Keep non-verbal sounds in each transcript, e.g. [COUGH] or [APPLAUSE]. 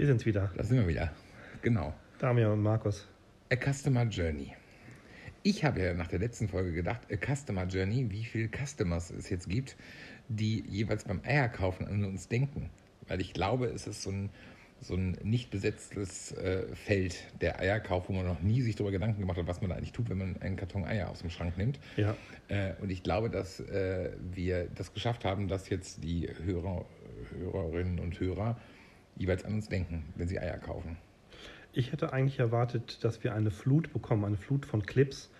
Wir sind's wieder. Da sind wir wieder. Genau. Damian und Markus. A Customer Journey. Ich habe ja nach der letzten Folge gedacht, A Customer Journey, wie viele Customers es jetzt gibt, die jeweils beim Eierkaufen an uns denken. Weil ich glaube, es ist so ein, so ein nicht besetztes äh, Feld, der Eierkauf, wo man noch nie sich darüber Gedanken gemacht hat, was man da eigentlich tut, wenn man einen Karton Eier aus dem Schrank nimmt. Ja. Äh, und ich glaube, dass äh, wir das geschafft haben, dass jetzt die Hörer, Hörerinnen und Hörer jeweils an uns denken, wenn sie Eier kaufen. Ich hätte eigentlich erwartet, dass wir eine Flut bekommen, eine Flut von Clips,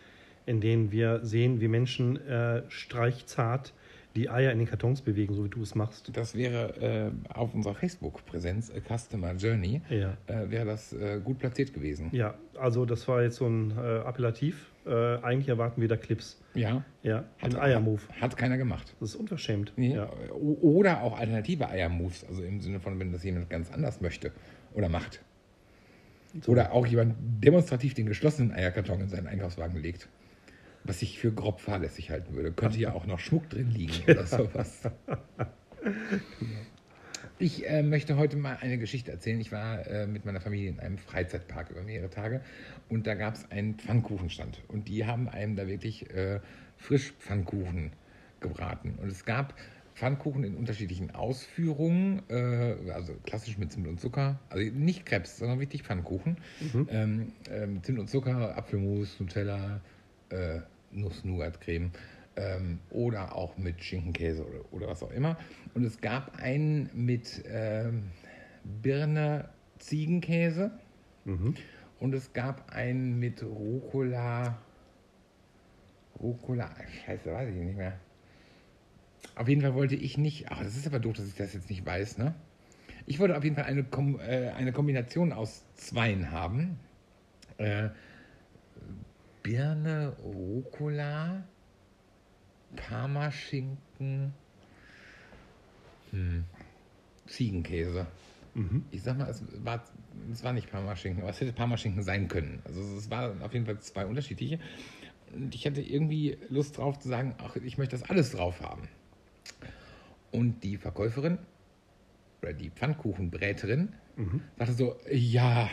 in denen wir sehen, wie Menschen äh, streichzart die Eier in den Kartons bewegen, so wie du es machst. Das wäre äh, auf unserer Facebook-Präsenz, Customer Journey, Ja. äh, wäre das äh, gut platziert gewesen. Ja, also das war jetzt so ein äh, Appellativ. Äh, eigentlich erwarten wir da Clips. Ja. Ja, ein Eiermove. Hat keiner gemacht. Das ist unverschämt. Nee. Ja. Oder auch alternative Eiermoves, also im Sinne von, wenn das jemand ganz anders möchte oder macht. Oder auch jemand demonstrativ den geschlossenen Eierkarton in seinen Einkaufswagen legt. Was ich für grob fahrlässig halten würde. Könnte ja auch noch Schmuck drin liegen [LAUGHS] oder sowas. Ich äh, möchte heute mal eine Geschichte erzählen. Ich war äh, mit meiner Familie in einem Freizeitpark über mehrere Tage und da gab es einen Pfannkuchenstand. Und die haben einem da wirklich äh, Frischpfannkuchen gebraten. Und es gab Pfannkuchen in unterschiedlichen Ausführungen, äh, also klassisch mit Zimt und Zucker, also nicht Krebs, sondern wirklich Pfannkuchen. Ähm, ähm, Zimt und Zucker, Apfelmus, Nutella, äh, Nuss-Nougat-Creme ähm, oder auch mit Schinkenkäse oder, oder was auch immer. Und es gab einen mit ähm, Birne Ziegenkäse Mhm. und es gab einen mit Rucola. Rucola, scheiße, weiß ich nicht mehr. Auf jeden Fall wollte ich nicht, ach, das ist aber doof, dass ich das jetzt nicht weiß, ne? Ich wollte auf jeden Fall eine, Kom äh, eine Kombination aus zweien haben. Äh, Birne, Rucola, Parmaschinken, hm, Ziegenkäse. Mhm. Ich sag mal, es war, es war nicht Parmaschinken, aber es hätte Parmaschinken sein können. Also es waren auf jeden Fall zwei unterschiedliche. Und ich hatte irgendwie Lust drauf zu sagen, ach, ich möchte das alles drauf haben. Und die Verkäuferin oder die Pfannkuchenbräterin Mhm. sagte so, ja,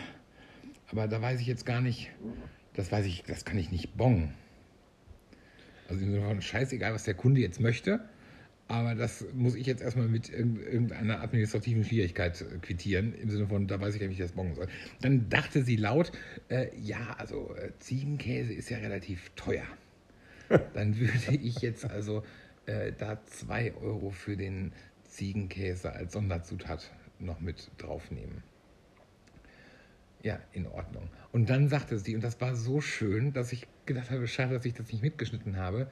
aber da weiß ich jetzt gar nicht, das weiß ich, das kann ich nicht bongen. Also im Sinne von scheißegal, was der Kunde jetzt möchte, aber das muss ich jetzt erstmal mit irgend- irgendeiner administrativen Schwierigkeit äh, quittieren, im Sinne von, da weiß ich ja, wie ich das bongen soll. Dann dachte sie laut, äh, ja, also äh, Ziegenkäse ist ja relativ teuer. [LAUGHS] Dann würde ich jetzt also äh, da zwei Euro für den Ziegenkäse als Sonderzutat noch mit draufnehmen. Ja, in Ordnung. Und dann sagte sie, und das war so schön, dass ich gedacht habe, schade, dass ich das nicht mitgeschnitten habe.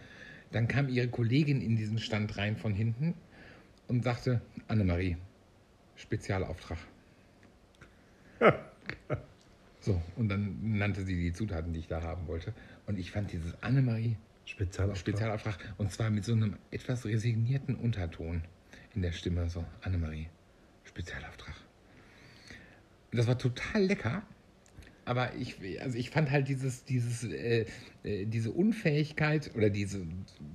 Dann kam ihre Kollegin in diesen Stand rein von hinten und sagte, Annemarie, Spezialauftrag. [LAUGHS] So, und dann nannte sie die Zutaten, die ich da haben wollte. Und ich fand dieses Annemarie Spezialauftrag. Spezialauftrag und zwar mit so einem etwas resignierten Unterton in der Stimme, so Annemarie, Spezialauftrag. Das war total lecker, aber ich, also ich fand halt dieses, dieses, äh, äh, diese Unfähigkeit oder diese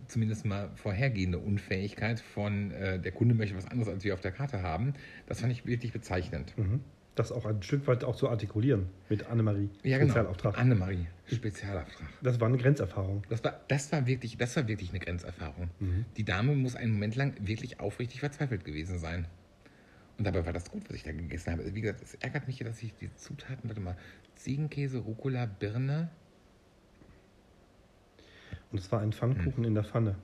zumindest mal vorhergehende Unfähigkeit von äh, der Kunde möchte was anderes, als wir auf der Karte haben, das fand ich wirklich bezeichnend. Mhm. Das auch ein Stück weit auch zu artikulieren mit Annemarie. Ja, genau. Spezialauftrag. Annemarie, Spezialauftrag. Das war eine Grenzerfahrung. Das war, das war wirklich, das war wirklich eine Grenzerfahrung. Mhm. Die Dame muss einen Moment lang wirklich aufrichtig verzweifelt gewesen sein. Und dabei war das gut, was ich da gegessen habe. Wie gesagt, es ärgert mich, dass ich die Zutaten, warte mal, Ziegenkäse, Rucola, Birne, Und es war ein Pfannkuchen in der Pfanne.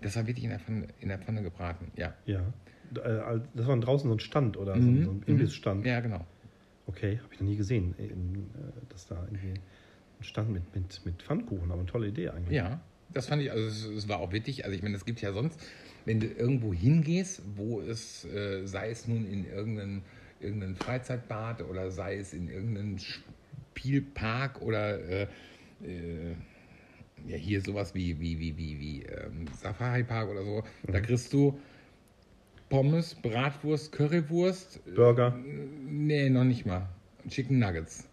das war wirklich in der Pfanne, in der Pfanne gebraten. Ja. Ja. Äh, Das war draußen so ein Stand oder so, Mhm. so ein Imbissstand. Ja, genau. Okay, habe ich noch nie gesehen, in, äh, dass da irgendwie ein Stand mit, mit, mit Pfannkuchen, aber eine tolle Idee eigentlich. Ja, das fand ich, also es, war auch witzig. Also ich meine, es gibt ja sonst, wenn du irgendwo hingehst, wo es, äh, sei es nun in irgendeinen irgendein Freizeitbad oder sei es in irgendeinen Spielpark oder äh, äh, ja hier sowas wie, wie, wie, wie, wie ähm, Safari Park oder so, da kriegst du Pommes, Bratwurst, Currywurst. äh, Burger. Nee, noch nicht mal. Chicken Nuggets.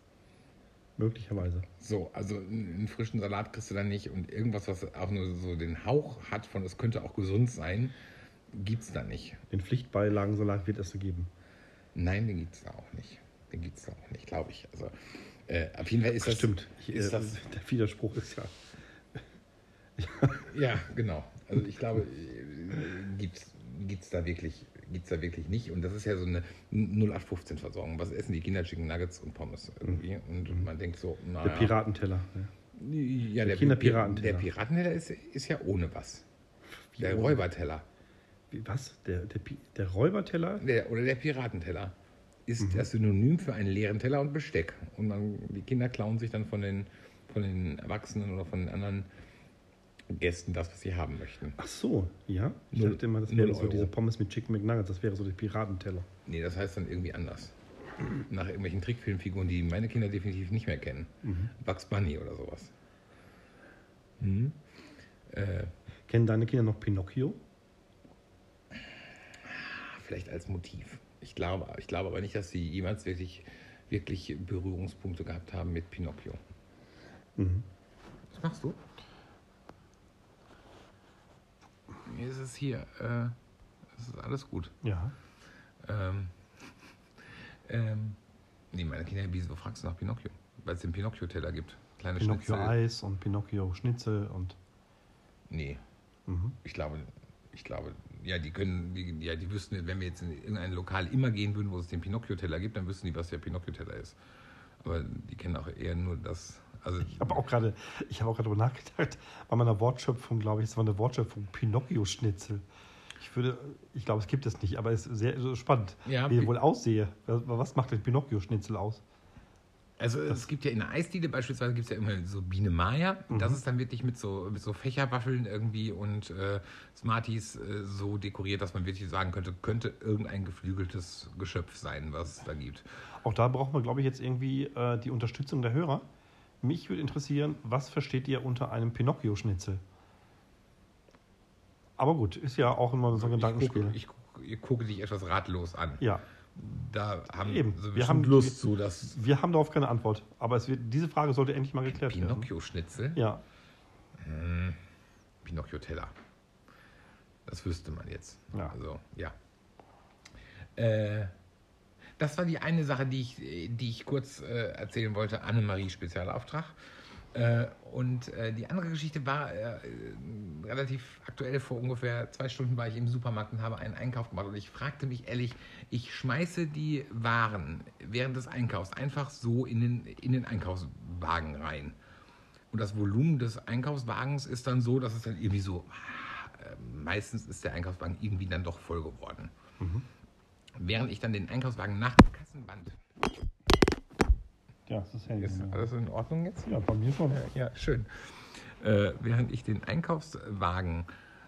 Möglicherweise. So, also einen frischen Salat kriegst du dann nicht und irgendwas, was auch nur so den Hauch hat von, es könnte auch gesund sein, gibt's da nicht. Den Pflichtbeilagensalat wird es so geben. Nein, den gibt's da auch nicht. Den gibt es noch nicht, glaube ich. Also, äh, auf jeden Fall ist das. Stimmt. Ist äh, das, der Widerspruch ist ja. ja, genau. Also ich glaube, gibt es da wirklich gibt's da wirklich nicht. Und das ist ja so eine 0815-Versorgung. Was essen die Kinder? Chicken Nuggets und Pommes irgendwie. Und man denkt so, naja. Der Piratenteller. Ja. Ja, der, Kinderpiratenteller. Der Piratenteller ist, ist ja ohne was. Wie Der ohne? Räuberteller. Wie, was? Der, der, der Räuberteller? Der, oder der Piratenteller ist Mhm. das Synonym für einen leeren Teller und Besteck. Und dann, die Kinder klauen sich dann von den, von den Erwachsenen oder von den anderen Gästen das, was sie haben möchten. Ach so, ja. Ich Null- dachte immer, das wäre so Euro. diese Pommes mit Chicken McNuggets, das wäre so der Piratenteller. Nee, das heißt dann irgendwie anders. Nach irgendwelchen Trickfilmfiguren, die meine Kinder definitiv nicht mehr kennen. Mhm. Bugs Bunny oder sowas. Mhm. Äh, Kennen deine Kinder noch Pinocchio? vielleicht als Motiv. Ich glaube, ich glaube aber nicht, dass sie jemals wirklich, wirklich Berührungspunkte gehabt haben mit Pinocchio. Mhm. Was machst du? Mir ist es hier. Äh, es ist alles gut. Ja. Ähm, [LAUGHS] ähm, nee, meine Kinder, wieso fragst du nach Pinocchio? Weil es den Pinocchio-Teller gibt. Kleine Pinocchio Schnitzel. Eis und Pinocchio Schnitzel und. Nee, Mhm. ich glaube, ich glaube, ja, die können, die, ja, die wüssten, wenn wir jetzt in irgendein Lokal immer gehen würden, wo es den Pinocchio-Teller gibt, dann wüssten die, was der Pinocchio-Teller ist. Aber die kennen auch eher nur das. Also, Ich habe auch gerade, ich habe auch gerade darüber nachgedacht, bei meiner Wortschöpfung, glaube ich, es war eine Wortschöpfung Pinocchio-Schnitzel. Ich würde, ich glaube, es gibt es nicht, aber es ist sehr so spannend, Ja, wie er Pi- wohl aussehe. Was macht denn Pinocchio-Schnitzel aus? Also es gibt ja in der Eisdiele beispielsweise gibt es ja immer so Biene Maya. Das ist dann wirklich mit so, mit so Fächerwaffeln irgendwie und äh, Smarties äh, so dekoriert, dass man wirklich sagen könnte, könnte irgendein geflügeltes Geschöpf sein, was es da gibt. Auch da brauchen wir, glaube ich, jetzt irgendwie äh, die Unterstützung der Hörer. Mich würde interessieren, was versteht ihr unter einem Pinocchio-Schnitzel? Aber gut, ist ja auch immer so ein Gedankenspiel. ich, gucke, ich gucke dich etwas ratlos an. Ja, Da haben Eben. sie Wir haben- Lust zu, dass wir haben darauf keine Antwort. Aber es wird, diese Frage sollte endlich mal geklärt werden. Pinocchio-Schnitzel, Ja, Pinocchio-Teller. Das wüsste man jetzt. Ja. Also, ja. Äh, das war die eine Sache, die ich, die ich kurz äh, erzählen wollte. Annemarie Spezialauftrag. Äh, und äh, die andere Geschichte war äh, relativ aktuell. Vor ungefähr zwei Stunden war ich im Supermarkt und habe einen Einkauf gemacht. Und ich fragte mich ehrlich, ich schmeiße die Waren während des Einkaufs einfach so in den, in den Einkaufswagen rein. Und das Volumen des Einkaufswagens ist dann so, dass es dann irgendwie so, äh, meistens ist der Einkaufswagen irgendwie dann doch voll geworden. Während ich dann den Einkaufswagen nach dem Kassenband. ja, das ist Handy. Ist alles in Ordnung jetzt? Ja, bei mir schon. Ja, schön. Äh, während ich den Einkaufswagen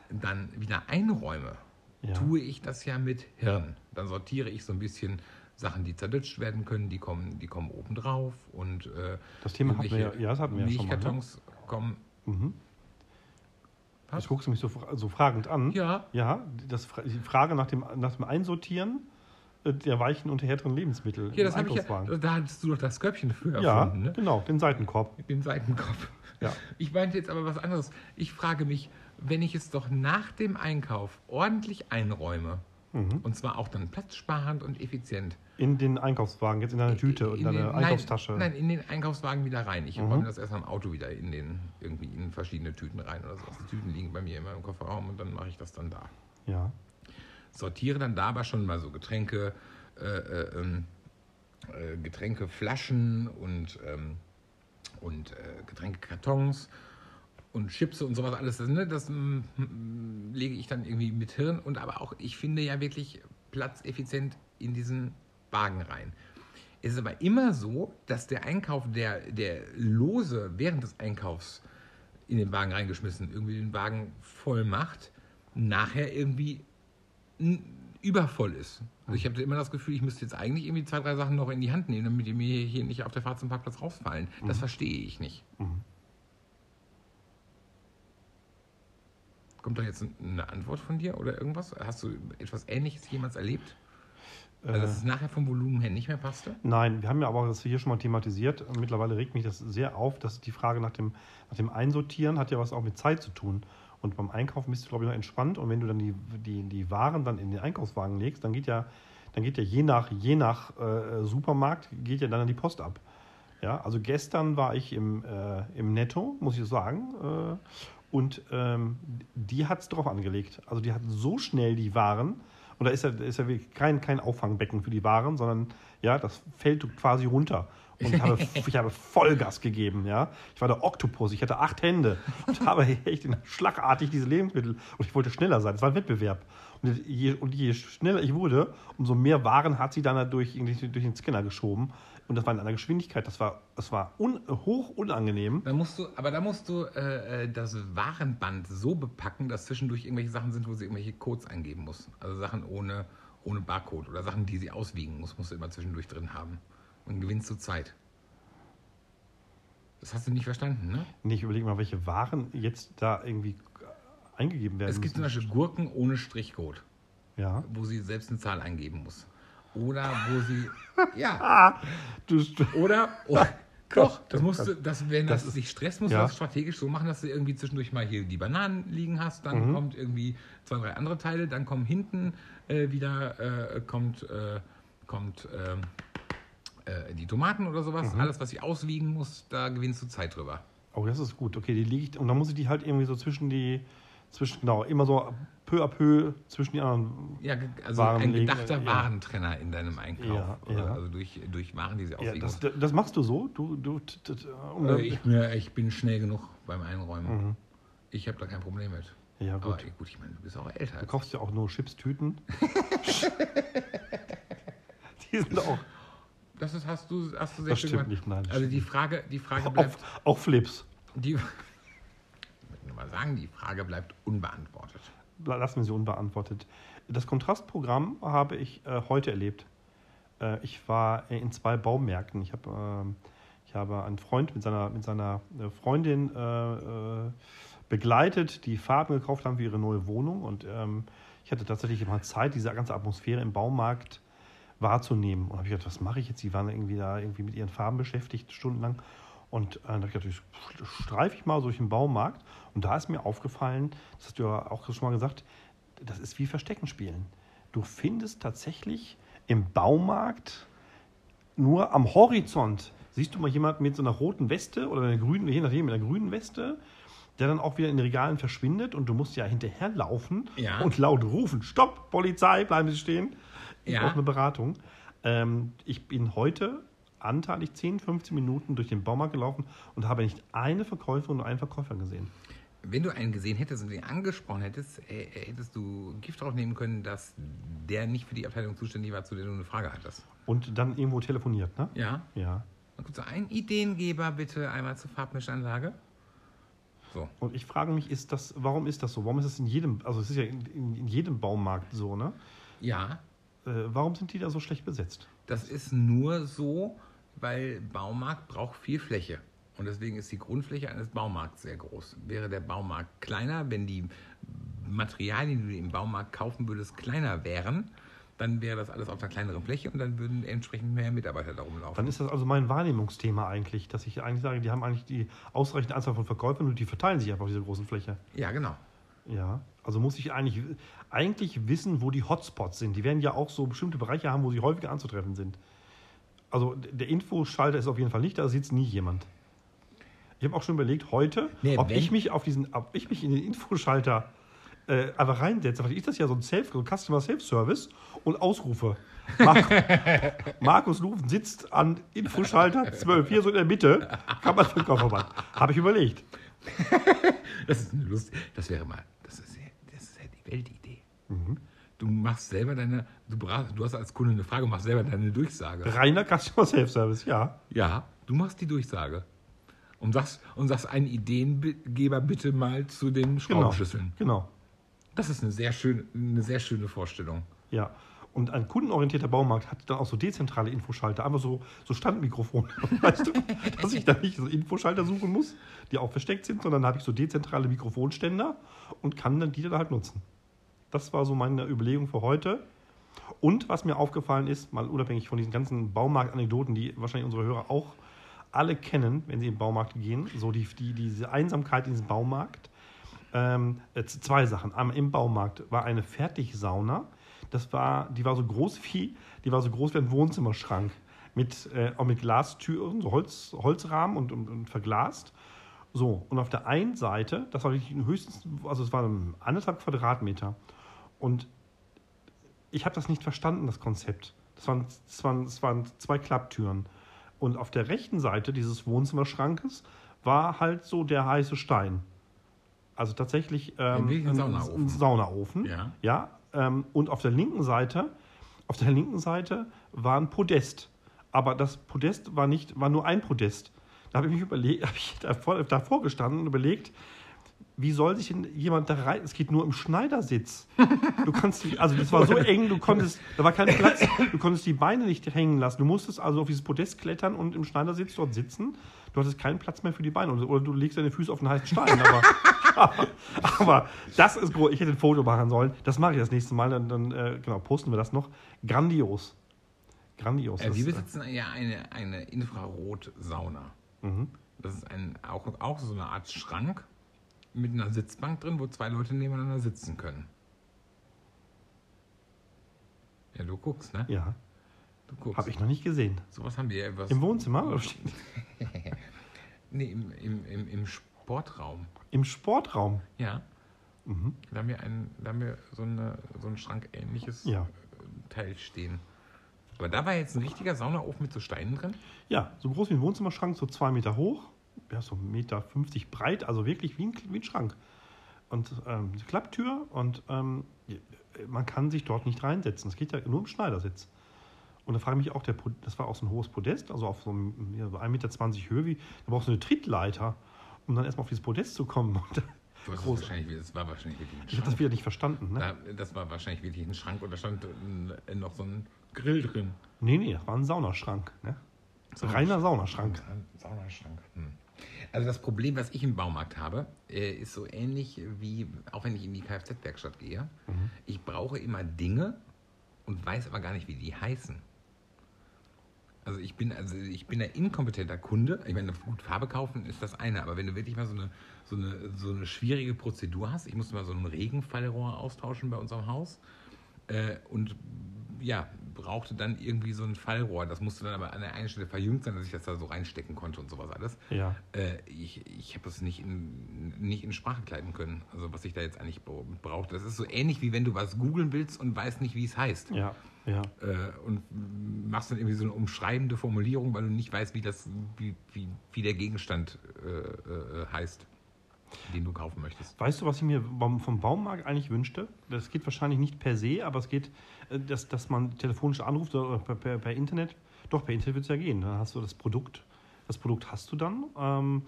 dann wieder einräume, Ja. tue ich das ja mit Hirn. Dann sortiere ich so ein bisschen Sachen, die zerdutscht werden können, die kommen, die kommen oben drauf und äh, Das Thema hatten wir ja- ja, das hatten wir ja schon mal, ne? Milchkartons kommen. Mhm. Was? Jetzt guckst du mich so, so fragend an. Ja, Ja, das, die Frage nach dem, nach dem Einsortieren der weichen und härteren Lebensmittel ja, das im habe ich ja. Einkaufswagen. Da hattest du doch das Körbchen für Ja, erfunden, ne? genau, den Seitenkorb. Den Seitenkopf. Ja. Ich meinte jetzt aber was anderes. Ich frage mich, wenn ich es doch nach dem Einkauf ordentlich einräume, Mhm. und zwar auch dann platzsparend und effizient. In den Einkaufswagen, jetzt in deine Tüte und In deine Einkaufstasche. Nein, nein, in den Einkaufswagen wieder rein. Ich Mhm. räume das erst am Auto wieder in den, irgendwie in verschiedene Tüten rein oder so. Die Tüten liegen bei mir in meinem Kofferraum und dann mache ich das dann da. Ja. Sortiere dann da aber schon mal so Getränke, äh, äh, ähm, äh, Getränkeflaschen und, ähm, und äh, Getränkekartons und Chips und sowas alles. Das, ne, das mm, mm, lege ich dann irgendwie mit Hirn und aber auch, ich finde ja wirklich platzeffizient in diesen Wagen rein. Es ist aber immer so, dass der Einkauf, der, der lose während des Einkaufs in den Wagen reingeschmissen, irgendwie den Wagen voll macht, nachher irgendwie übervoll ist. Also ich habe immer das Gefühl, ich müsste jetzt eigentlich irgendwie zwei, drei Sachen noch in die Hand nehmen, damit die mir hier nicht auf der Fahrt zum Parkplatz rausfallen. Das verstehe ich nicht. Mhm. Kommt da jetzt eine Antwort von dir oder irgendwas? Hast du etwas Ähnliches jemals erlebt? Also, dass Äh, es nachher vom Volumen her nicht mehr passte? Nein, wir haben ja aber das hier schon mal thematisiert. Mittlerweile regt mich das sehr auf, dass die Frage nach dem, nach dem Einsortieren hat ja was auch mit Zeit zu tun. Und beim Einkaufen bist du, glaube ich, noch entspannt. Und wenn du dann die, die, die Waren dann in den Einkaufswagen legst, dann geht ja dann geht ja je nach, je nach äh, Supermarkt, geht ja dann die Post ab. Ja, also gestern war ich im, äh, im Netto, muss ich sagen, äh, und ähm, die hat es drauf angelegt. Also die hat so schnell die Waren, und da ist ja, ist ja kein, kein Auffangbecken für die Waren, sondern ja, das fällt quasi runter. Und ich habe, [LAUGHS] ich habe Vollgas gegeben, ja. Ich war der Oktopus, ich hatte acht Hände und [LAUGHS] habe echt schlagartig diese Lebensmittel und ich wollte schneller sein. Es war ein Wettbewerb. Und je, und je schneller ich wurde, umso mehr Waren hat sie dann durch, durch den Scanner geschoben. Und das war in einer Geschwindigkeit, das war, das war un, hoch unangenehm. Da musst du, aber da musst du äh, äh, das Warenband so bepacken, dass zwischendurch irgendwelche Sachen sind, wo sie irgendwelche Codes eingeben muss. Also Sachen ohne, ohne Barcode oder Sachen, die sie auswiegen muss, musst du immer zwischendurch drin haben. Und gewinnst du Zeit. Das hast du nicht verstanden, ne? Nee, ich überlege mal, welche Waren jetzt da irgendwie eingegeben werden. Es gibt zum Beispiel Gurken ohne Strichcode. Ja. Wo sie selbst eine Zahl eingeben muss. Oder wo sie. [LAUGHS] Ja. Ah, du, Oder. [LAUGHS] oder doch, das musst du, das, wenn das, Das dich stresst, musst ja. du das strategisch so machen, dass du irgendwie zwischendurch mal hier die Bananen liegen hast, dann Mhm. kommt irgendwie zwei, drei andere Teile, dann kommen hinten äh, wieder äh, kommt, äh, kommt ähm, äh, die Tomaten oder sowas. Mhm. Alles, was ich auswiegen muss, da gewinnst du Zeit drüber. Oh, das ist gut. Okay, die liegt. Und dann muss ich die halt irgendwie so zwischen die. Zwischen, genau, immer so peu à peu zwischen die anderen. Ja, also Waren ein legen, gedachter ja. Warentrenner in deinem Einkauf. Ja, ja. Also durch, durch Waren, die sie Ja, auswiegen das, das machst du so? Du, du, um Äh, ich, bin, ja- ich bin schnell genug beim Einräumen. Mhm. Ich habe da kein Problem mit. Ja, Aber gut. ey, gut, ich meine, du bist auch älter. Du kaufst ja auch nur Chipstüten. [LAUGHS] die sind auch. Das ist, hast du, hast du sehr Das schön stimmt gemacht. nicht, nein. Also die Frage, die Frage Auch, bleibt, auch Flips. die, [LAUGHS] ich möchte nur mal sagen, die Frage bleibt unbeantwortet. Lassen wir sie unbeantwortet. Das Kontrastprogramm habe ich äh, heute erlebt. Äh, ich war in zwei Baumärkten. Ich habe, ähm, ich habe einen Freund mit seiner, mit seiner äh, Freundin äh, äh, begleitet, die Farben gekauft haben für ihre neue Wohnung. Und ähm, ich hatte tatsächlich mal Zeit, diese ganze Atmosphäre im Baumarkt wahrzunehmen. Und habe ich gedacht, was mache ich jetzt? Sie waren irgendwie da irgendwie mit ihren Farben beschäftigt, stundenlang. Und äh, dann habe ich gedacht, ich streife ich mal durch den Baumarkt. Und da ist mir aufgefallen, das hast du ja auch schon mal gesagt, das ist wie Verstecken spielen. Du findest tatsächlich im Baumarkt nur am Horizont, siehst du mal jemanden mit so einer roten Weste oder einer grünen, je nachdem, mit einer grünen Weste, der dann auch wieder in den Regalen verschwindet und du musst ja hinterherlaufen Ja. und laut rufen, Stopp, Polizei, bleiben Sie stehen. Ich Ja. brauche eine Beratung. Ähm, ich bin heute anteilig 10, 15 Minuten durch den Baumarkt gelaufen und habe nicht eine Verkäuferin und einen Verkäufer gesehen. Wenn du einen gesehen hättest und den angesprochen hättest, äh, hättest du Gift drauf nehmen können, dass der nicht für die Abteilung zuständig war, zu der du eine Frage hattest. Und dann irgendwo telefoniert, ne? Ja. Ja. Dann kommt so ein Ideengeber bitte einmal zur Farbmischanlage. So. Und ich frage mich, ist das, warum ist das so? Warum ist es in jedem, also es ist ja in, in, in jedem Baumarkt so, ne? Ja, Äh, warum sind die da so schlecht besetzt? Das ist nur so, weil Baumarkt braucht viel Fläche. Und deswegen ist die Grundfläche eines Baumarkts sehr groß. Wäre der Baumarkt kleiner, wenn die Materialien, die du im Baumarkt kaufen würdest, kleiner wären, dann wäre das alles auf einer kleineren Fläche und dann würden entsprechend mehr Mitarbeiter da rumlaufen. Dann ist das also mein Wahrnehmungsthema eigentlich, dass ich eigentlich sage, die haben eigentlich die ausreichende Anzahl von Verkäufern und die verteilen sich einfach auf dieser großen Fläche. Ja, genau. Ja, also muss ich eigentlich, eigentlich wissen, wo die Hotspots sind. Die werden ja auch so bestimmte Bereiche haben, wo sie häufiger anzutreffen sind. Also der Infoschalter ist auf jeden Fall nicht, da sitzt nie jemand. Ich habe auch schon überlegt, heute, Nee, ob ich mich auf diesen, ob ich mich in den Infoschalter äh, einfach reinsetze. Vielleicht ist das ja so ein Self, so Customer Self-Service und ausrufe. Marco, [LAUGHS] Markus Lufen sitzt an Infoschalter 12, hier so in der Mitte, kann man den Koffer machen. Habe ich überlegt. [LAUGHS] Das ist eine Lust. Das wäre mal, das ist ja, das ist ja die Weltidee. Mhm. Du machst selber deine, du, du hast als Kunde eine Frage, machst selber deine Durchsage. Reiner Customer Self-Service, ja. Ja, du machst die Durchsage. Und sagst, und sagst einen Ideengeber bitte mal zu den Genau. Schraubenschlüsseln. Genau. Das ist eine sehr, schöne, eine sehr schöne Vorstellung. Ja. Und ein kundenorientierter Baumarkt hat dann auch so dezentrale Infoschalter, einfach so, so Standmikrofone. [LAUGHS] Weißt du, dass ich da nicht so Infoschalter suchen muss, die auch versteckt sind, sondern habe ich so dezentrale Mikrofonständer und kann dann die dann halt nutzen. Das war so meine Überlegung für heute. Und was mir aufgefallen ist, mal unabhängig von diesen ganzen Baumarkt-Anekdoten, die wahrscheinlich unsere Hörer auch alle kennen, wenn sie in den Baumarkt gehen, so die, die, diese Einsamkeit in diesem Baumarkt. Ähm, äh, zwei Sachen. Im Baumarkt war eine Fertigsauna, Das war, die war so groß wie, die war so groß wie ein Wohnzimmerschrank. Mit, äh, auch mit Glastüren, so Holz, Holzrahmen und, und, und verglast. So, und auf der einen Seite, das war wirklich höchstens, also es waren anderthalb Quadratmeter. Und ich habe das nicht verstanden, das Konzept. Das waren, das, waren, das waren zwei Klapptüren. Und auf der rechten Seite dieses Wohnzimmerschrankes war halt so der heiße Stein. Also tatsächlich ähm, Ein ein, Saunaofen. Saunaofen. Ja. ja und auf der linken Seite, auf der linken Seite war ein Podest. Aber das Podest war nicht, war nur ein Podest. Da habe ich mich überlegt, [LAUGHS] habe ich davor, davor gestanden und überlegt, wie soll sich denn jemand da rein? Es geht nur im Schneidersitz. Du kannst, also das war so [LAUGHS] eng, du konntest, da war kein Platz, du konntest die Beine nicht hängen lassen. Du musstest also auf dieses Podest klettern und im Schneidersitz dort sitzen. Du hattest keinen Platz mehr für die Beine. Oder, du legst deine Füße auf den heißen Stein. Aber, aber, [LAUGHS] aber das ist groß. Ich hätte ein Foto machen sollen. Das mache ich das nächste Mal. Dann, dann äh, genau, posten wir das noch. Grandios. Grandios. Äh, wir äh, besitzen ja eine, eine Infrarot-Sauna. mhm. Das ist ein, auch, auch so eine Art Schrank mit einer Sitzbank drin, wo zwei Leute nebeneinander sitzen können. Ja, du guckst, ne? Ja, Du guckst. habe ich noch nicht gesehen. Sowas haben wir ja. Im Wohnzimmer? [LAUGHS] Nee, im, im, im, im Sportraum. Im Sportraum. Ja. Mhm. Da haben wir, ein, da haben wir so, eine, so ein Schrankähnliches Ja. äh, Teil stehen. Aber da war jetzt ein richtiger Saunaofen mit so Steinen drin. Ja, so groß wie ein Wohnzimmerschrank, so zwei Meter hoch, ja, so 1,50 Meter breit, also wirklich wie ein, wie ein Schrank. Und ähm, die Klapptür und ähm, man kann sich dort nicht reinsetzen. Es geht ja nur im Schneidersitz. Und da frage ich mich auch, der, das war auch so ein hohes Podest, also auf so einem ja, so 1,20 Meter Höhe, wie, da brauchst du eine Trittleiter, um dann erstmal auf dieses Podest zu kommen. [LAUGHS] Du hast wahrscheinlich, das war wahrscheinlich wirklich ein ich habe das Schrank. wieder nicht verstanden. Ne? Da, das war wahrscheinlich wirklich ein Schrank und da stand noch so ein Grill drin. Nee, nee, das war ein Saunaschrank. Ne? Reiner Saunaschrank. Saunaschrank. Hm. Also das Problem, was ich im Baumarkt habe, äh, ist so ähnlich wie, auch wenn ich in die Kfz-Werkstatt gehe. Mhm. Ich brauche immer Dinge und weiß aber gar nicht, wie die heißen. Also ich bin, also ich bin ein inkompetenter Kunde. Ich meine, gut, Farbe kaufen ist das eine, aber wenn du wirklich mal so eine, so eine, so eine schwierige Prozedur hast, ich musste mal so ein Regenfallrohr austauschen bei unserem Haus äh, und ja, brauchte dann irgendwie so ein Fallrohr. Das musste dann aber an der einen Stelle verjüngt sein, dass ich das da so reinstecken konnte und sowas alles. Ja. Äh, ich ich habe es nicht in, nicht in Sprache kleiden können, also was ich da jetzt eigentlich brauche. Das ist so ähnlich wie wenn du was googeln willst und weißt nicht, wie es heißt. Ja, ja. Äh, und machst dann irgendwie so eine umschreibende Formulierung, weil du nicht weißt, wie, das, wie, wie, wie der Gegenstand äh, äh, heißt, den du kaufen möchtest. Weißt du, was ich mir vom Baumarkt eigentlich wünschte? Das geht wahrscheinlich nicht per se, aber es geht, äh, dass, dass man telefonisch anruft oder per, per, per Internet. Doch, per Internet wird es ja gehen. Dann hast du das Produkt. Das Produkt hast du dann. Ähm,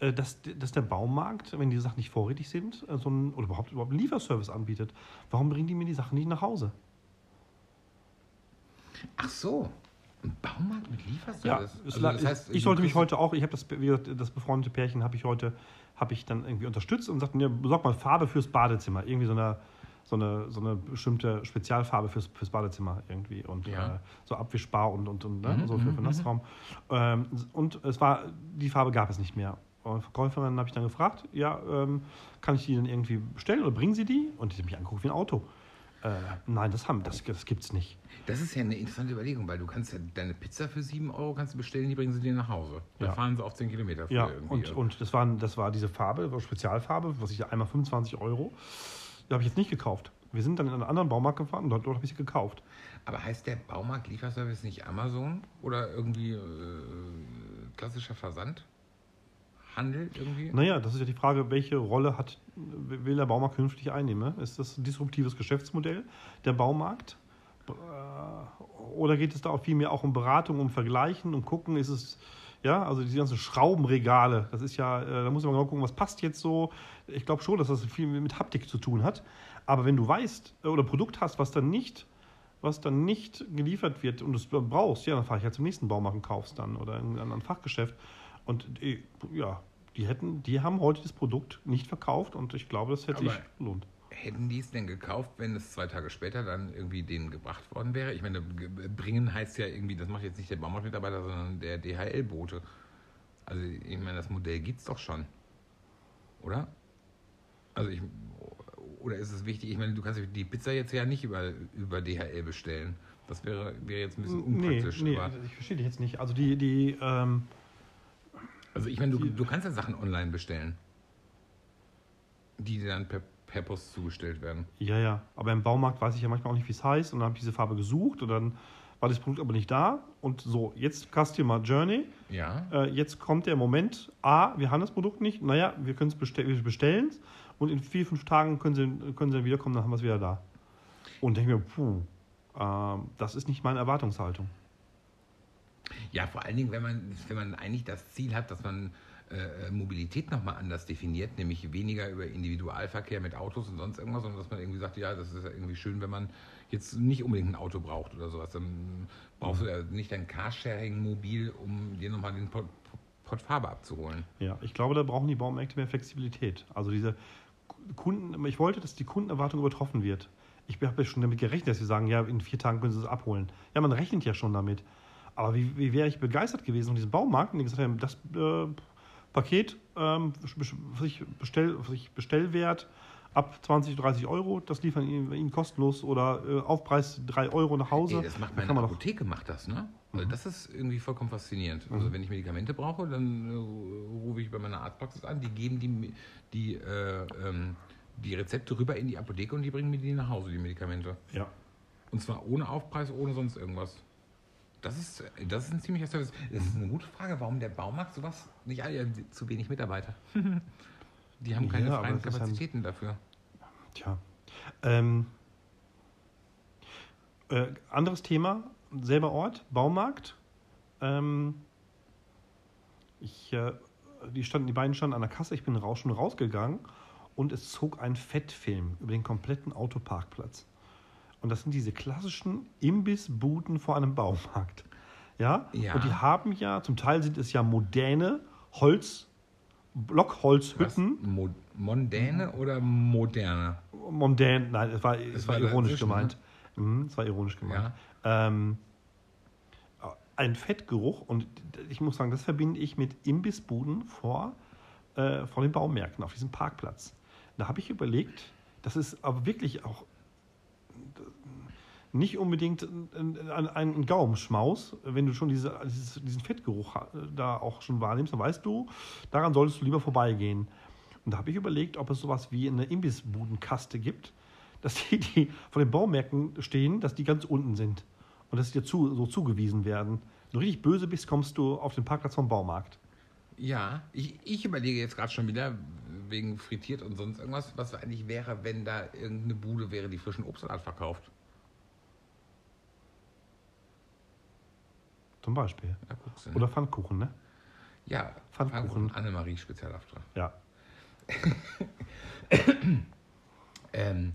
äh, dass, dass der Baumarkt, wenn die Sachen nicht vorrätig sind, äh, so ein, oder überhaupt, überhaupt einen Lieferservice anbietet. Warum bringen die mir die Sachen nicht nach Hause? Ach so, ein Baumarkt mit Lieferservice? Ja, Also das heißt, ich sollte mich heute auch, ich habe das, wie gesagt, das befreundete Pärchen habe ich heute, habe ich dann irgendwie unterstützt und sagte, ja, besorg mal Farbe fürs Badezimmer. Irgendwie so eine, so eine, so eine bestimmte Spezialfarbe fürs, fürs Badezimmer irgendwie. Und Ja. äh, so abwischbar und, und, und ne? Mhm, so für, mhm, für Nassraum. Ähm, und es war, die Farbe gab es nicht mehr. Und Verkäuferin habe ich dann gefragt, ja, ähm, kann ich die dann irgendwie bestellen oder bringen Sie die? Und die hat mich angeguckt wie ein Auto. Äh, nein, das haben, das, das gibt's nicht. Das ist ja eine interessante Überlegung, weil du kannst ja deine Pizza für 7 Euro kannst du bestellen, die bringen sie dir nach Hause. Da Ja. fahren sie auch 10 Kilometer für Ja, irgendwie. und, und das, waren, das war diese Farbe, Spezialfarbe, was ich einmal 25 Euro. Die habe ich jetzt nicht gekauft. Wir sind dann in einen anderen Baumarkt gefahren und dort, dort habe ich sie gekauft. Aber heißt der Baumarkt Lieferservice nicht Amazon oder irgendwie äh, klassischer Versand? Handel irgendwie? Naja, das ist ja die Frage, welche Rolle hat, will der Baumarkt künftig einnehmen? ne? Ist das ein disruptives Geschäftsmodell, der Baumarkt? Äh, Oder geht es da auch vielmehr auch um Beratung, um Vergleichen, um gucken, ist es, ja, also diese ganzen Schraubenregale, das ist ja, äh, da muss man genau gucken, was passt jetzt so. Ich glaube schon, dass das viel mit Haptik zu tun hat. Aber wenn du weißt äh, oder Produkt hast, was dann nicht was dann nicht geliefert wird und du es brauchst, ja, dann fahre ich halt zum nächsten Baumarkt und kauf's dann oder in, in ein Fachgeschäft. Und ja, die hätten, die haben heute das Produkt nicht verkauft und ich glaube, das hätte Aber- sich gelohnt. Hätten die es denn gekauft, wenn es zwei Tage später dann irgendwie denen gebracht worden wäre? Ich meine, ge- bringen heißt ja irgendwie, das macht jetzt nicht der Baumarktmitarbeiter, sondern der DHL-Bote. Also ich meine, das Modell gibt es doch schon. Oder? Also ich, oder ist es wichtig? Ich meine, du kannst die Pizza jetzt ja nicht über, über DHL bestellen. Das wäre, wäre jetzt ein bisschen unpraktisch. Nee, nee aber, ich verstehe dich jetzt nicht. Also die, die, ähm, also ich meine, du, du kannst ja Sachen online bestellen, die dir dann per, per Post zugestellt werden. ja, ja. Aber im Baumarkt weiß ich ja manchmal auch nicht, wie es heißt. Und dann habe ich diese Farbe gesucht und dann war das Produkt aber nicht da. Und so, jetzt Customer Journey. Ja. Äh, jetzt kommt der Moment, A, wir haben das Produkt nicht. Naja, wir können es bestell wir bestellen und in vier, fünf Tagen können sie, können sie wiederkommen, dann haben wir es wieder da. Und denke mir, puh, ähm, das ist nicht meine Erwartungshaltung. Ja, vor allen Dingen, wenn man, wenn man eigentlich das Ziel hat, dass man äh, Mobilität nochmal anders definiert, nämlich weniger über Individualverkehr mit Autos und sonst irgendwas, sondern dass man irgendwie sagt, ja, das ist ja irgendwie schön, wenn man jetzt nicht unbedingt ein Auto braucht oder sowas. Dann brauchst du ja nicht ein Carsharing-Mobil, um dir nochmal den Port, Port Farbe abzuholen. Ja, ich glaube, da brauchen die Baumärkte mehr Flexibilität. Also diese Kunden, ich wollte, dass die Kundenerwartung übertroffen wird. Ich habe ja schon damit gerechnet, dass sie sagen, ja, in vier Tagen können sie es abholen. Ja, man rechnet ja schon damit. Aber wie, wie wäre ich begeistert gewesen von diesem Baumarkt, und die gesagt haben, das äh, Paket, ähm, sich bestell, Bestellwert ab 20, 30 Euro, das liefern ihnen, ihnen kostenlos oder äh, Aufpreis 3 Euro nach Hause. Ey, das macht Da meine kann man doch- Apotheke, macht das, ne? Also Mhm. das ist irgendwie vollkommen faszinierend. Also wenn ich Medikamente brauche, dann äh, rufe ich bei meiner Arztpraxis an, die geben die, die, äh, ähm, die Rezepte rüber in die Apotheke und die bringen mir die nach Hause, die Medikamente. Ja. Und zwar ohne Aufpreis, ohne sonst irgendwas. Das ist, das ist ein ziemlicher Service. Das ist eine gute Frage, warum der Baumarkt sowas nicht alle, ja, zu wenig Mitarbeiter. [LAUGHS] Die haben keine Ja, freien Kapazitäten dafür. Tja. Ähm, äh, anderes Thema, selber Ort, Baumarkt. Ähm, ich, äh, die, standen, die beiden standen an der Kasse, ich bin raus, schon rausgegangen und es zog ein Fettfilm über den kompletten Autoparkplatz. Und das sind diese klassischen Imbissbuden vor einem Baumarkt. Ja? Ja. Und die haben ja, zum Teil sind es ja moderne Holz, Blockholzhütten. Mo mondäne oder moderne? Mondän, nein, es war, es war war ironisch dazwischen, gemeint. Mhm, es war ironisch gemeint. Ähm, ein Fettgeruch und ich muss sagen, das verbinde ich mit Imbissbuden vor, äh, vor den Baumärkten auf diesem Parkplatz. Da habe ich überlegt, das ist aber wirklich auch nicht unbedingt ein, ein, Gaumenschmaus, wenn du schon diese, diesen Fettgeruch ha- da auch schon wahrnimmst, dann weißt du, daran solltest du lieber vorbeigehen. Und da habe ich überlegt, ob es sowas wie eine Imbissbudenkaste gibt, [LAUGHS] dass die, die von den Baumärkten stehen, dass die ganz unten sind und dass die dir so zugewiesen werden. Wenn du richtig böse bist, kommst du auf den Parkplatz vom Baumarkt. Ja, ich, ich überlege jetzt gerade schon wieder, wegen frittiert und sonst irgendwas, was eigentlich wäre, wenn da irgendeine Bude wäre, die frischen Obstsalat verkauft. Zum Beispiel. Ja? Oder Pfannkuchen, ne? ja, Pfannkuchen. Annemarie Spezialauftrag. Ja. [LAUGHS] Ähm,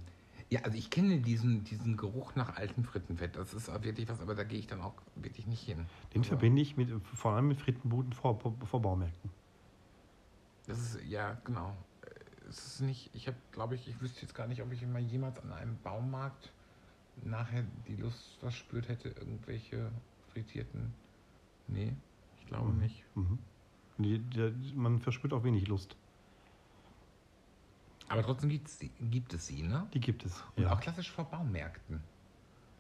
ja, also ich kenne diesen, diesen Geruch nach altem Frittenfett. Das ist auch wirklich was, aber da gehe ich dann auch wirklich nicht hin. Den Aber verbinde ich mit, vor allem mit Frittenbuden vor, vor Baumärkten. Das ist, ja, genau. Es ist nicht, ich habe, glaube ich, ich wüsste jetzt gar nicht, ob ich mal jemals an einem Baumarkt nachher die Lust verspürt hätte, irgendwelche frittierten. Nee, ich glaube Mhm. nicht. Mhm. Die, die, man verspürt auch wenig Lust. Aber trotzdem gibt's, gibt es sie, ne? Die gibt es. Und Ja. auch klassisch vor Baumärkten.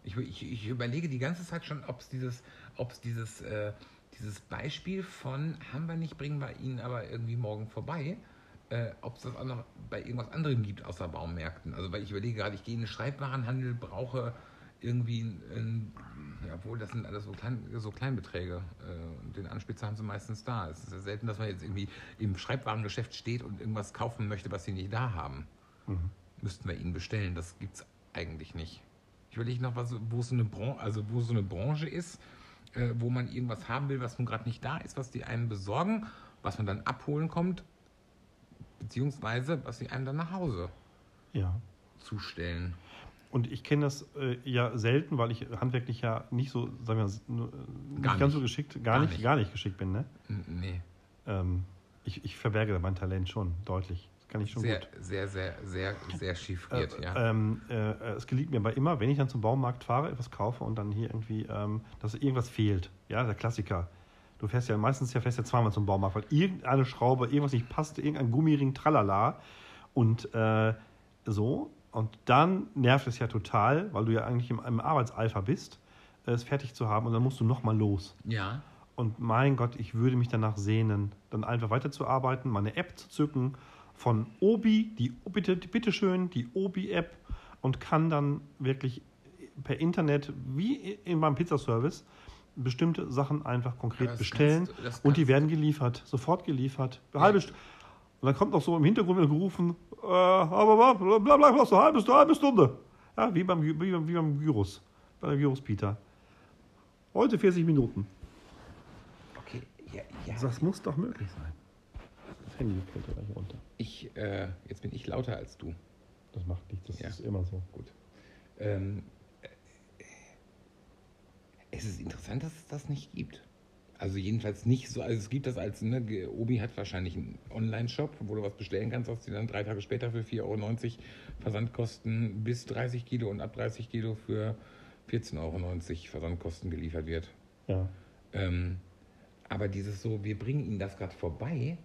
Ich, ich, ich überlege die ganze Zeit schon, ob es dieses, ob's dieses, äh, dieses Beispiel von haben wir nicht, bringen wir ihn aber irgendwie morgen vorbei, äh, ob es das auch noch bei irgendwas anderem gibt außer Baumärkten. Also weil ich überlege gerade, ich gehe in den Schreibwarenhandel, brauche irgendwie ein, ein ja, obwohl das sind alles so, klein, so Kleinbeträge. Äh, und den Anspitzer haben sie meistens da. Es ist ja selten, dass man jetzt irgendwie im Schreibwarengeschäft steht und irgendwas kaufen möchte, was sie nicht da haben Mhm. müssten wir ihn bestellen. Das gibt es eigentlich nicht. Ich überlege noch, was, wo, es so eine Bran also wo so eine Branche ist, äh, wo man irgendwas haben will, was nun gerade nicht da ist, was die einem besorgen, was man dann abholen kommt, beziehungsweise was sie einem dann nach Hause ja. zustellen. Und ich kenne das äh, ja selten, weil ich handwerklich ja nicht so, sagen wir, nur, äh, nicht ganz so nicht. geschickt, gar, Gar nicht, nicht. gar nicht geschickt bin. Ne? Nee. Ähm, ich, ich verberge mein Talent schon deutlich. Kann ich schon Sehr, gut. sehr, sehr, sehr, sehr chiffriert, Äh, ja. ähm, äh, es gelingt mir aber immer, wenn ich dann zum Baumarkt fahre, etwas kaufe und dann hier irgendwie, ähm, dass irgendwas fehlt. Ja, der Klassiker. Du fährst ja meistens ja fährst ja zweimal zum Baumarkt, weil irgendeine Schraube, irgendwas nicht passt, irgendein Gummiring, tralala. Und äh, so, Und dann nervt es ja total, weil du ja eigentlich im, im Arbeitseifer bist, es fertig zu haben und dann musst du nochmal los. Ja. Und mein Gott, ich würde mich danach sehnen, dann einfach weiterzuarbeiten, meine App zu zücken von Obi, die bitte, bitteschön, die Obi-App und kann dann wirklich per Internet, wie in meinem Pizzaservice, bestimmte Sachen einfach konkret das bestellen kannst und die werden geliefert, sofort geliefert. Halbe St- und dann kommt noch so im Hintergrund wieder gerufen, äh, aber bla bla bla, bla, so eine halbe, halbe Stunde. Ja, wie beim, wie beim, wie beim Virus, bei der Virus Peter. Heute 40 Minuten. Okay, ja, ja. Das muss doch möglich sein. Handy fällt ja gleich runter. Ich, äh, jetzt bin ich lauter als du. Das macht nichts, das Ja. ist immer so. Gut. Ähm, äh, es ist interessant, dass es das nicht gibt. Also jedenfalls nicht so, also es gibt das als, ne, Obi hat wahrscheinlich einen Online-Shop, wo du was bestellen kannst, was dir dann drei Tage später für 4,90 Euro Versandkosten bis 30 Kilo und ab 30 Kilo für 14,90 Euro Versandkosten geliefert wird. Ja. Ähm, aber dieses so, wir bringen Ihnen das gerade vorbei,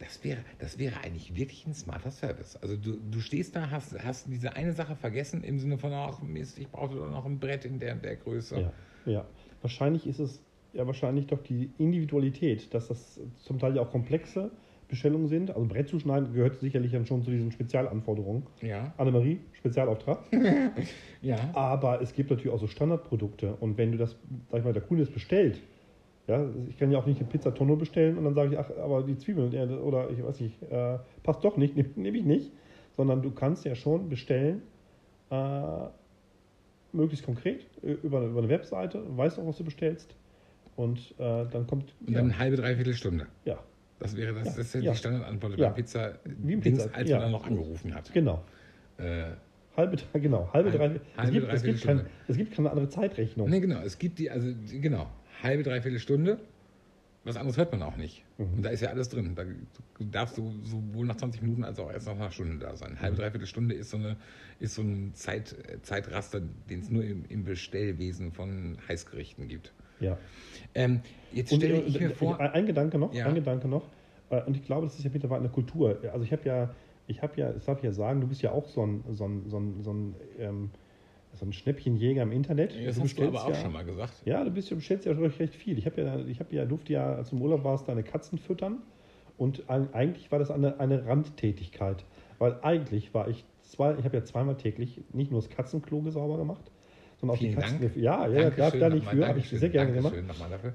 das wäre, das wäre eigentlich wirklich ein smarter Service. Also du, du stehst da, hast, hast diese eine Sache vergessen im Sinne von, ach Mist, ich brauche doch noch ein Brett in der, der Größe. Ja, ja. Wahrscheinlich ist es ja wahrscheinlich doch die Individualität, dass das zum Teil ja auch komplexe Bestellungen sind. Also Brett zu schneiden gehört sicherlich dann schon zu diesen Spezialanforderungen. Ja. Annemarie, Spezialauftrag. [LAUGHS] ja. Aber es gibt natürlich auch so Standardprodukte. Und wenn du das, sag ich mal, der Kunde es bestellt, ja, ich kann ja auch nicht eine Pizza Tonno bestellen und dann sage ich, ach, aber die Zwiebeln äh, oder ich weiß nicht, äh, passt doch nicht, [LAUGHS] nehme nehm ich nicht. Sondern du kannst ja schon bestellen, äh, möglichst konkret, über, über eine Webseite, weißt auch, was du bestellst. Und äh, dann kommt. Und dann eine halbe, dreiviertel Stunde. ja, Das wäre das, Ja, das ist ja ja. die Standardantwort Ja. bei Pizza, Wie im Dings, Pizza, als ja. man dann noch angerufen hat. genau. Äh, Halbe, [LAUGHS] genau, halbe, Halbe- drei. Es halbe, gibt, es, dreiviertel gibt kein, es gibt keine andere Zeitrechnung. Ne, genau. Es gibt die, also genau, halbe, dreiviertel Stunde. Was anderes hört man auch nicht. Mhm. Und da ist ja alles drin. Da darfst du sowohl nach 20 Minuten als auch erst nach einer Stunde da sein. Mhm. Halbe, dreiviertel Stunde ist so, eine, ist so ein Zeit, Zeitraster, den es nur im, im Bestellwesen von Heißgerichten gibt. Ja. Ähm, jetzt stelle äh, ich mir äh, vor. Ein Gedanke noch, Ja. ein Gedanke noch. Äh, Und ich glaube, das ist ja mittlerweile eine Kultur. Also ich habe ja, ich habe ja, das darf ich ja sagen, du bist ja auch so ein, so ein, so ein, so ein, ähm, so ein Schnäppchenjäger im Internet. Das du hast du aber auch ja, schon mal gesagt. Ja, du, bist, du bestellst ja recht, recht viel. Ich habe ja, ich habe ja, durfte ja, als du im Urlaub warst, deine Katzen füttern. Und eigentlich war das eine, eine Randtätigkeit. Weil eigentlich war ich zwei, ich habe ja zweimal täglich nicht nur das Katzenklo sauber gemacht, sondern auch Vielen die Katzen. Dank. Ja, ja, darf da nicht für, habe ich sehr gerne gemacht.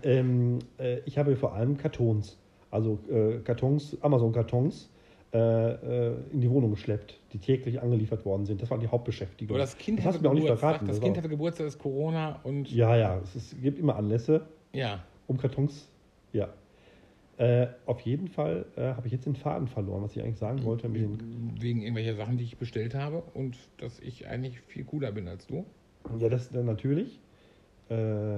Ähm, äh, ich habe vor allem Kartons, also äh, Kartons, Amazon-Kartons, in die Wohnung geschleppt, die täglich angeliefert worden sind. Das war die Hauptbeschäftigung. Aber das Kind das hatte mir auch nicht verraten. das das Kind hatte Geburtstag, ist Corona und ja, ja, es, ist, gibt immer Anlässe, ja. um Kartons. Ja. Äh, auf jeden Fall äh, habe ich jetzt den Faden verloren, was ich eigentlich sagen wollte. Mit den, wegen irgendwelcher Sachen, die ich bestellt habe und dass ich eigentlich viel cooler bin als du. ja, das natürlich. Äh,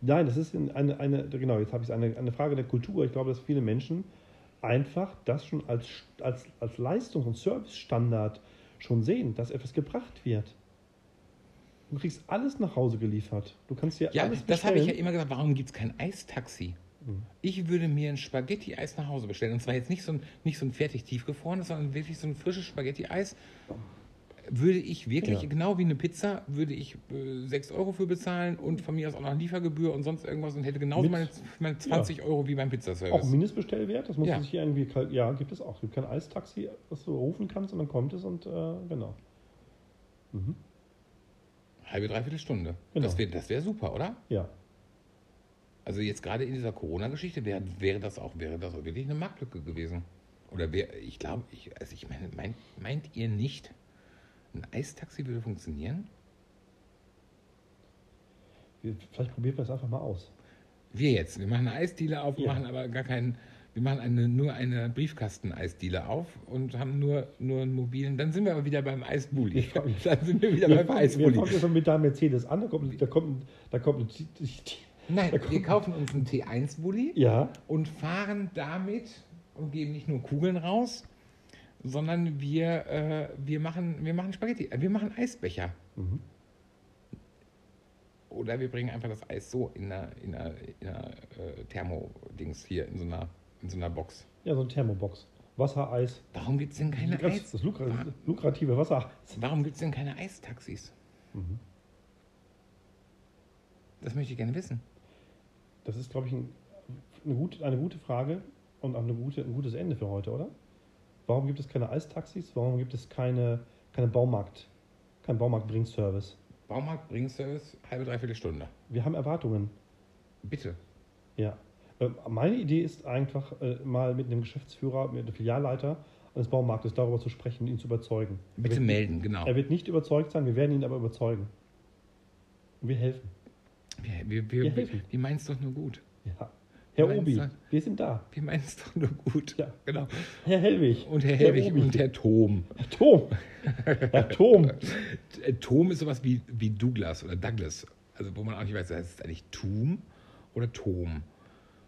nein, das ist eine, eine genau, jetzt habe ich eine, eine Frage der Kultur. Ich glaube, dass viele Menschen einfach das schon als, als, als Leistungs- und Servicestandard schon sehen, dass etwas gebracht wird. Du kriegst alles nach Hause geliefert. Du kannst dir Ja, alles das habe ich ja bestellen. immer gesagt, warum gibt es kein Eistaxi? Mhm. Ich würde mir ein Spaghetti-Eis nach Hause bestellen. Und zwar jetzt nicht so ein, nicht so ein fertig tiefgefrorenes, sondern wirklich so ein frisches Spaghetti-Eis. Würde ich wirklich, Ja. genau wie eine Pizza, würde ich äh, 6 Euro für bezahlen und von mir aus auch noch Liefergebühr und sonst irgendwas und hätte genauso Mit- meine, meine 20 Euro wie beim Auch Pizzaservice. Mindestbestellwert, das muss Ja. man sich hier irgendwie, ja, gibt es auch. Es gibt kein Eistaxi, was du rufen kannst und dann kommt es und äh, genau. Mhm. Halbe, dreiviertel Stunde. Genau. Das wäre das wär super, oder? Ja. Also jetzt gerade in dieser Corona-Geschichte wäre wäre das auch wäre das auch wirklich eine Marktlücke gewesen. Oder wäre, ich glaube, ich, also ich meine, meint, meint ihr nicht, ein Eistaxi würde funktionieren? Wir- Vielleicht probieren wir es einfach mal aus. Wir jetzt, wir machen eine Eisdiele auf, Ja. machen aber gar keinen, wir machen eine, nur eine Briefkasten-Eisdiele auf und haben nur, nur einen mobilen, dann sind wir aber wieder beim Eisbully. Wir fangen- [LAUGHS] Dann sind wir wieder Wir beim fangen, wir Eisbully. fangen jetzt mal mit deinem Mercedes an, da kommt, da kommt, da kommt Nein, Da kommt- wir kaufen uns einen T1-Bully. ja, und fahren damit und geben nicht nur Kugeln raus, sondern wir, äh, wir, machen, wir machen Spaghetti, äh, wir machen Eisbecher. Mhm. Oder wir bringen einfach das Eis so in einer, in einer, in einer äh, Thermo-Dings hier, in so einer, in so einer Box. ja, so eine Thermobox. Wassereis. Warum gibt es denn keine das, Eis? das lukra lukrative Wassereis. Warum gibt es denn keine Eistaxis? Das möchte ich gerne wissen. Das ist, glaube ich, ein, eine, gute, eine gute Frage und auch eine gute, ein gutes Ende für heute, oder? Warum gibt es keine Eistaxis? Warum gibt es keine, keine Baumarkt, kein Baumarkt-Bringservice? Baumarkt, Bringservice, halbe, dreiviertel Stunde. Wir haben Erwartungen. Bitte. Ja. Ähm, Meine Idee ist einfach, äh, mal mit einem Geschäftsführer, mit einem Filialleiter eines Baumarktes darüber zu sprechen und ihn zu überzeugen. Er Bitte wird, melden, genau. Er wird nicht überzeugt sein, wir werden ihn aber überzeugen. Und wir helfen. Wir, wir, Wir wir, wir, helfen. wir meinen es doch nur gut. Ja. Herr Meinst Obi, du? wir sind da. Wir meinen es doch nur gut. Ja. Genau. Herr Hellwig. Und Herr Helwig Obi. und Herr Tom. Herr Tom. Herr Tom. Äh, Tom ist sowas wie, wie Douglas oder Douglas. Also wo man auch nicht weiß, heißt es eigentlich Tum oder Tom?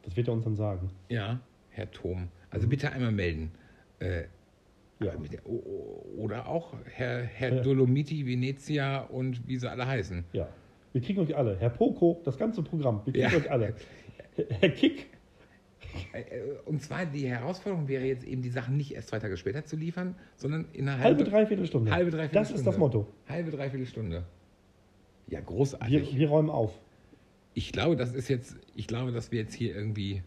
Das wird er uns dann sagen. Ja, Herr Tom. Also bitte einmal melden. Äh, Ja. Oder auch Herr, Herr Ja. Dolomiti, Venezia und wie sie alle heißen. Ja. Wir kriegen euch alle. Herr Poco, das ganze Programm. Wir kriegen Ja. euch alle. [LAUGHS] Herr Kick. Äh, äh, Und zwar die Herausforderung wäre jetzt eben, die Sachen nicht erst zwei Tage später zu liefern, sondern in einer Halbe, dreiviertel Stunde. halbe dreiviertel Das ist Stunde. das Motto. Halbe, dreiviertel Stunde. Ja, Wir, großartig. wir räumen auf. Ich glaube, das ist jetzt, ich glaube, dass wir jetzt hier irgendwie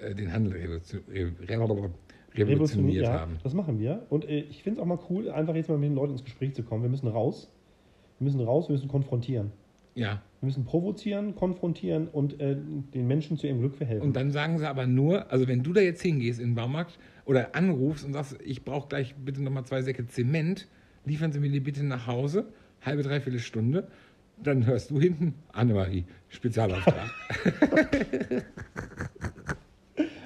äh, den Handel revolution, re, re, revolutioniert ja, haben. Das machen wir. Und äh, ich finde es auch mal cool, einfach jetzt mal mit den Leuten ins Gespräch zu kommen. Wir müssen raus. Wir müssen raus, wir müssen konfrontieren. Ja. Wir müssen provozieren, konfrontieren und äh, den Menschen zu ihrem Glück verhelfen. Und dann sagen sie aber nur, also wenn du da jetzt hingehst in den Baumarkt oder anrufst und sagst, ich brauche gleich bitte nochmal zwei Säcke Zement, liefern Sie mir die bitte nach Hause, halbe, dreiviertel Stunde, dann hörst du hinten, Annemarie, Spezialauftrag. [LAUGHS]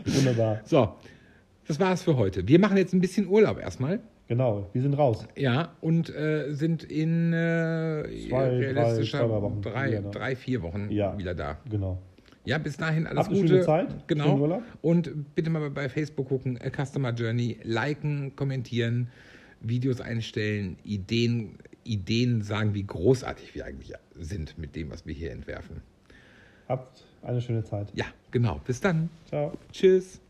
Wunderbar. so, das war's für heute. Wir machen jetzt ein bisschen Urlaub erstmal. Genau, wir sind raus. Ja, und äh, sind in äh, Zwei, realistischer drei, Wochen drei, wieder da. drei, vier Wochen Ja. wieder da. Genau. Ja, bis dahin alles Habt eine Gute. schöne Zeit, Genau. Und bitte mal bei Facebook gucken, äh, Customer Journey, liken, kommentieren, Videos einstellen, Ideen, Ideen sagen, wie großartig wir eigentlich sind mit dem, was wir hier entwerfen. Habt eine schöne Zeit. Ja, genau. Bis dann. Ciao. Tschüss.